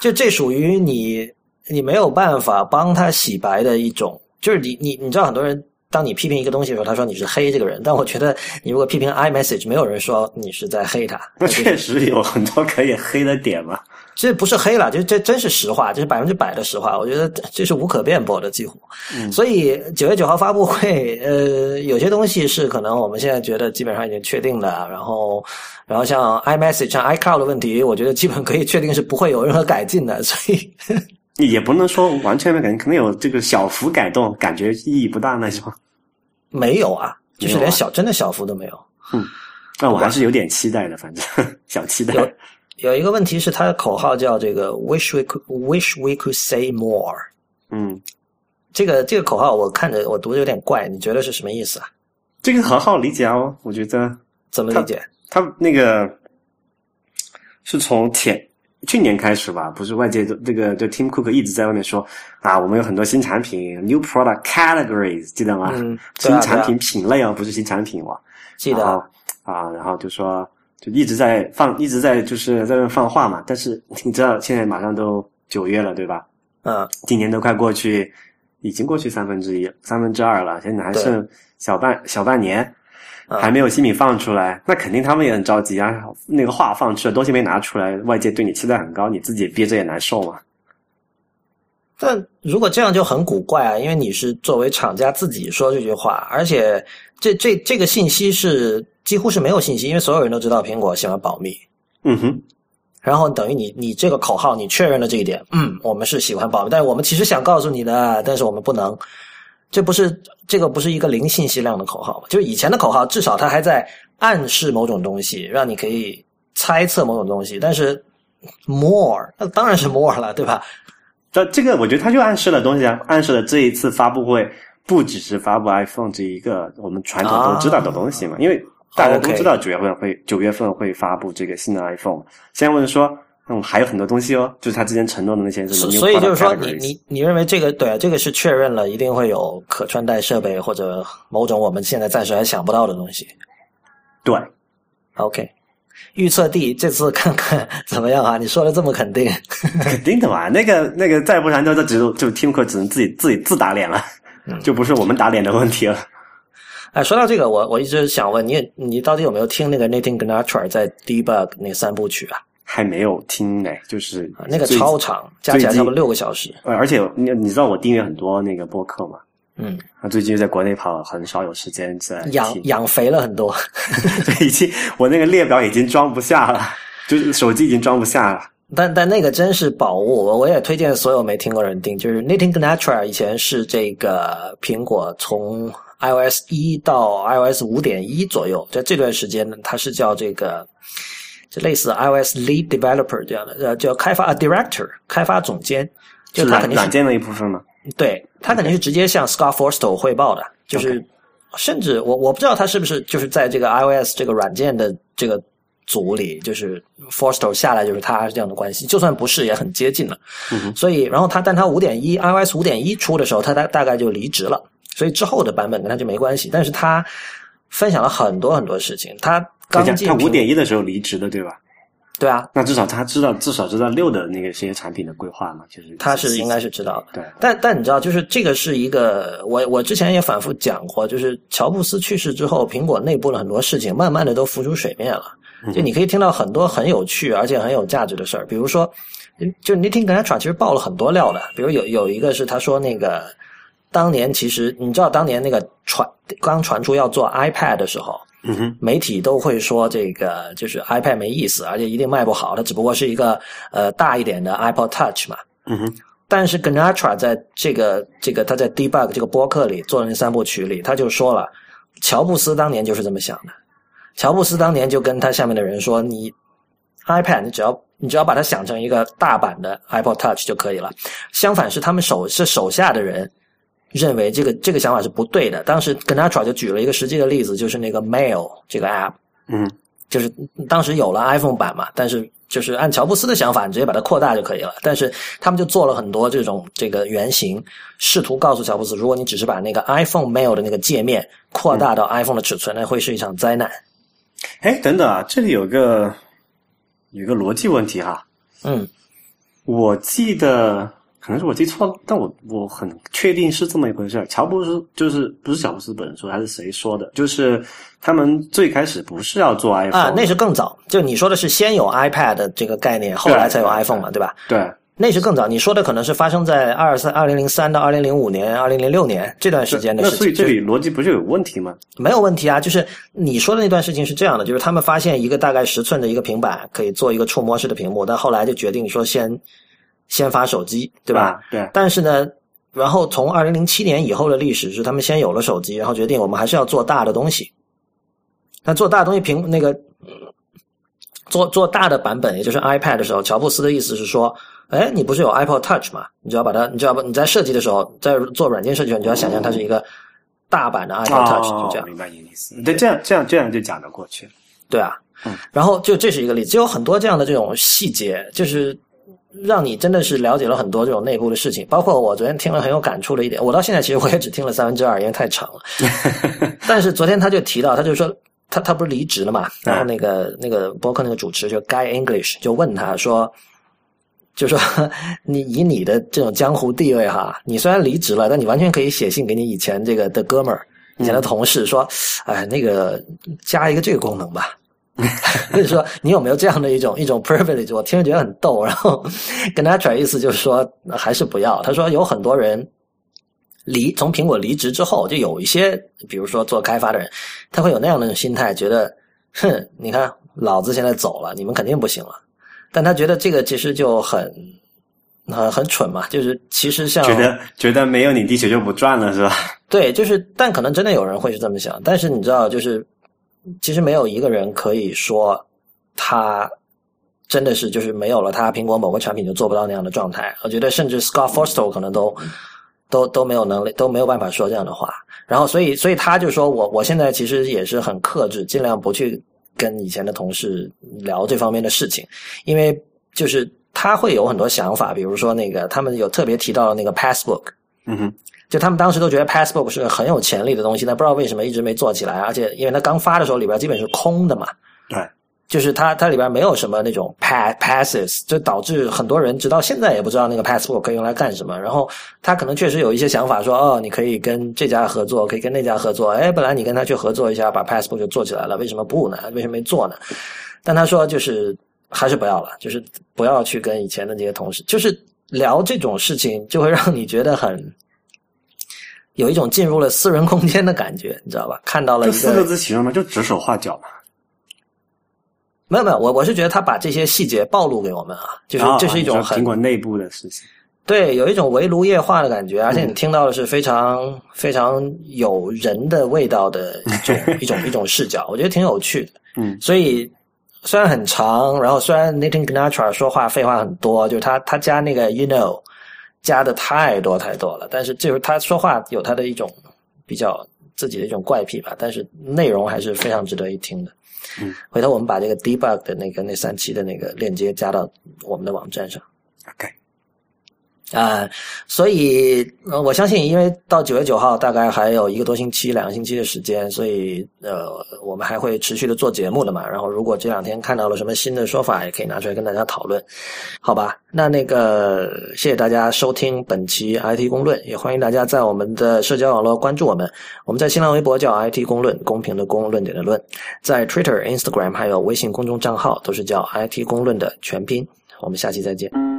就这属于你你没有办法帮他洗白的一种，就是你你你知道很多人当你批评一个东西的时候，他说你是黑这个人，但我觉得你如果批评 iMessage，没有人说你是在黑他，那确实有很多可以黑的点嘛。这不是黑了，这这真是实话，这是百分之百的实话。我觉得这是无可辩驳的，几乎。所以九月九号发布会，呃，有些东西是可能我们现在觉得基本上已经确定的。然后，然后像 iMessage、像 iCloud 的问题，我觉得基本可以确定是不会有任何改进的。所以也不能说完全没改进，可能有这个小幅改动，感觉意义不大那种。没有啊，就是连小真的小幅都没有。嗯，那我还是有点期待的，反正小期待。有有一个问题是，他的口号叫这个 “wish we could wish we could say more”。嗯，这个这个口号我看着我读的有点怪，你觉得是什么意思啊？这个很好理解哦，我觉得怎么理解？他那个是从前去年开始吧，不是外界都这个就 Tim Cook 一直在外面说啊，我们有很多新产品，new product categories，记得吗？嗯，新产品品类哦，不是新产品哇，记得啊，然后就说。就一直在放，一直在就是在那放话嘛。但是你知道，现在马上都九月了，对吧？嗯。今年都快过去，已经过去三分之一、三分之二了。现在还剩小半小半年，还没有新品放出来，那肯定他们也很着急啊。那个话放出来，东西没拿出来，外界对你期待很高，你自己憋着也难受嘛。但如果这样就很古怪啊，因为你是作为厂家自己说这句话，而且这这这个信息是几乎是没有信息，因为所有人都知道苹果喜欢保密。嗯哼，然后等于你你这个口号你确认了这一点，嗯，我们是喜欢保密，但是我们其实想告诉你的，但是我们不能，这不是这个不是一个零信息量的口号吗？就是以前的口号，至少它还在暗示某种东西，让你可以猜测某种东西，但是 more 那当然是 more 了，对吧？这这个我觉得它就暗示了东西啊，暗示了这一次发布会不只是发布 iPhone 这一个我们传统都知道的东西嘛，因为大家都知道九月份会九月份会发布这个新的 iPhone，现在问说。嗯，还有很多东西哦，就是他之前承诺的那些什么所以就是说你你你认为这个对啊，这个是确认了，一定会有可穿戴设备或者某种我们现在暂时还想不到的东西。对，OK，预测地这次看看 怎么样啊？你说的这么肯定，肯定的嘛，那个那个再不然就这只就 Tim Cook 只能自己自己自打脸了，嗯就不是我们打脸的问题了。哎，说到这个，我我一直想问你，你到底有没有听那个 Nathan Gnatra 在 Debug 那三部曲啊？还没有听呢，就是啊那个超长，加起来差不多六个小时。呃，而且你你知道我订阅很多那个播客嘛？嗯，啊，最近在国内跑，很少有时间在听养养肥了很多。对，已经我那个列表已经装不下了，就是手机已经装不下了。但但那个真是宝物，我我也推荐所有没听过的人听。就是 Nathan Gnatra 以前是这个苹果从 iOS 一到 iOS 五点一左右，在这段时间呢，它是叫这个就类似 iOS Lead Developer 这样的，呃，叫开发啊 Director 开发总监，就是他软肯定是软件的一部分嘛？对他肯定是直接向 Scott Forstall 汇报的，就是甚至我我不知道他是不是就是在这个 iOS 这个软件的这个组里，就是 Forstall 下来就是他这样的关系，就算不是也很接近了。所以，然后他但他五点一 iOS 五点一出的时候，他大大概就离职了，所以之后的版本跟他就没关系。但是他分享了很多很多事情，他刚进他五点一的时候离职的，对吧？对啊，那至少他知道，至少知道六的那个这些产品的规划嘛，就是他是应该是知道的。对，但但你知道，就是这个是一个，我我之前也反复讲过，就是乔布斯去世之后，苹果内部的很多事情慢慢的都浮出水面了。就你可以听到很多很有趣而且很有价值的事儿，比如说，就 Nitin Ganatra 其实爆了很多料的，比如有有一个是他说那个当年其实你知道当年那个传刚传出要做 iPad 的时候，嗯哼，媒体都会说这个就是 iPad 没意思，而且一定卖不好，它只不过是一个呃大一点的 iPod Touch 嘛。嗯哼，但是 Ganatra 在这个这个他在 Debug 这个播客里做的那三部曲里，他就说了，乔布斯当年就是这么想的。乔布斯当年就跟他下面的人说：“你 iPad 你只要你只要把它想成一个大版的 iPod Touch 就可以了。”相反是他们手是手下的人认为这个这个想法是不对的。当时 Ganatra 就举了一个实际的例子，就是那个 Mail 这个 app。嗯，就是当时有了 iPhone 版嘛，但是就是按乔布斯的想法，你直接把它扩大就可以了。但是他们就做了很多这种这个原型，试图告诉乔布斯，如果你只是把那个 iPhone Mail 的那个界面扩大到 iPhone 的尺寸，那会是一场灾难。哎，等等啊，这里有个有个逻辑问题哈，嗯，我记得可能是我记错了，但我我很确定是这么一回事儿。乔布斯就是不是乔布斯本人说，还是谁说的？就是他们最开始不是要做 iPhone 啊，那是更早。就你说的是先有 iPad 的这个概念，后来才有 iPhone 嘛，对吧？对那是更早。你说的可能是发生在二三二零零三到二零零五年、二零零六年这段时间的那事情。所以这里逻辑不就有问题吗？没有问题啊，就是你说的那段事情是这样的，就是他们发现一个大概十寸的一个平板可以做一个触摸式的屏幕，但后来就决定说先先发手机，对吧？啊？对，但是呢，然后从二零零七年以后的历史是他们先有了手机，然后决定我们还是要做大的东西。那做大的东西屏那个做做大的版本，也就是 iPad 的时候，乔布斯的意思是说，哎，你不是有 iPod Touch 吗？你就要把它，你就要把你在设计的时候，在做软件设计的时候，你就要想象它是一个大版的 iPod Touch，、就这样。哦明白你的意思。对，这样这样这样就讲得过去。对啊嗯，然后就这是一个例子，就有很多这样的这种细节，就是让你真的是了解了很多这种内部的事情。包括我昨天听了很有感触的一点，我到现在其实我也只听了三分之二，因为太长了。但是昨天他就提到，他就说他他不是离职了嘛，然后那个那个博客那个主持就 Guy English 就问他说。就说 你以你的这种江湖地位哈，你虽然离职了，但你完全可以写信给你以前这个的哥们儿、以前的同事说，哎，那个加一个这个功能吧，就是说你有没有这样的一种一种 privilege？我听着觉得很逗，然后跟他转意思就是说还是不要。他说有很多人离从苹果离职之后，就有一些比如说做开发的人，他会有那样的种心态，觉得哼，你看老子现在走了，你们肯定不行了。但他觉得这个其实就很很很蠢嘛，就是其实像觉得觉得没有你地球就不转了是吧？对，就是但可能真的有人会是这么想，但是你知道就是。其实没有一个人可以说他真的是就是没有了他苹果某个产品就做不到那样的状态。我觉得甚至 Scott Forstall 可能都都都没有能力都没有办法说这样的话。然后所以所以他就说我我现在其实也是很克制，尽量不去跟以前的同事聊这方面的事情，因为就是他会有很多想法，比如说那个他们有特别提到那个 Passbook，嗯哼。就他们当时都觉得 Passbook 是个很有潜力的东西，但不知道为什么一直没做起来。而且因为它刚发的时候里边基本是空的嘛，对，就是它它里边没有什么那种 pass passes，就导致很多人直到现在也不知道那个 Passbook 可以用来干什么。然后他可能确实有一些想法，说哦，你可以跟这家合作，可以跟那家合作。哎，本来你跟他去合作一下，把 Passbook 就做起来了，为什么不呢？为什么没做呢？但他说就是还是不要了，就是不要去跟以前的那些同事，就是聊这种事情，就会让你觉得很。有一种进入了私人空间的感觉，你知道吧？看到了一个四个字形容嘛，就指手画脚嘛。没有没有，我我是觉得他把这些细节暴露给我们啊，就是这是一种很苹果内部的事情。对，有一种围炉夜话的感觉，而且你听到的是非常非常有人的味道的一种一种一种视角，我觉得挺有趣的。嗯，所以虽然很长，然后虽然 Nathan Gnatra 说话废话很多，就是他他加那个 You know。加的太多太多了，但是就是他说话有他的一种比较自己的一种怪癖吧，但是内容还是非常值得一听的。嗯，回头我们把这个 debug 的那个那三期的那个链接加到我们的网站上。OK。啊，所以我相信，因为到九月九号大概还有一个多星期、两个星期的时间，所以呃，我们还会持续的做节目的嘛。然后，如果这两天看到了什么新的说法，也可以拿出来跟大家讨论，好吧？那那个，谢谢大家收听本期 IT 公论，也欢迎大家在我们的社交网络关注我们。我们在新浪微博叫 IT 公论，公平的公，论点的论，在 Twitter、Instagram 还有微信公众账号都是叫 IT 公论的全拼。我们下期再见。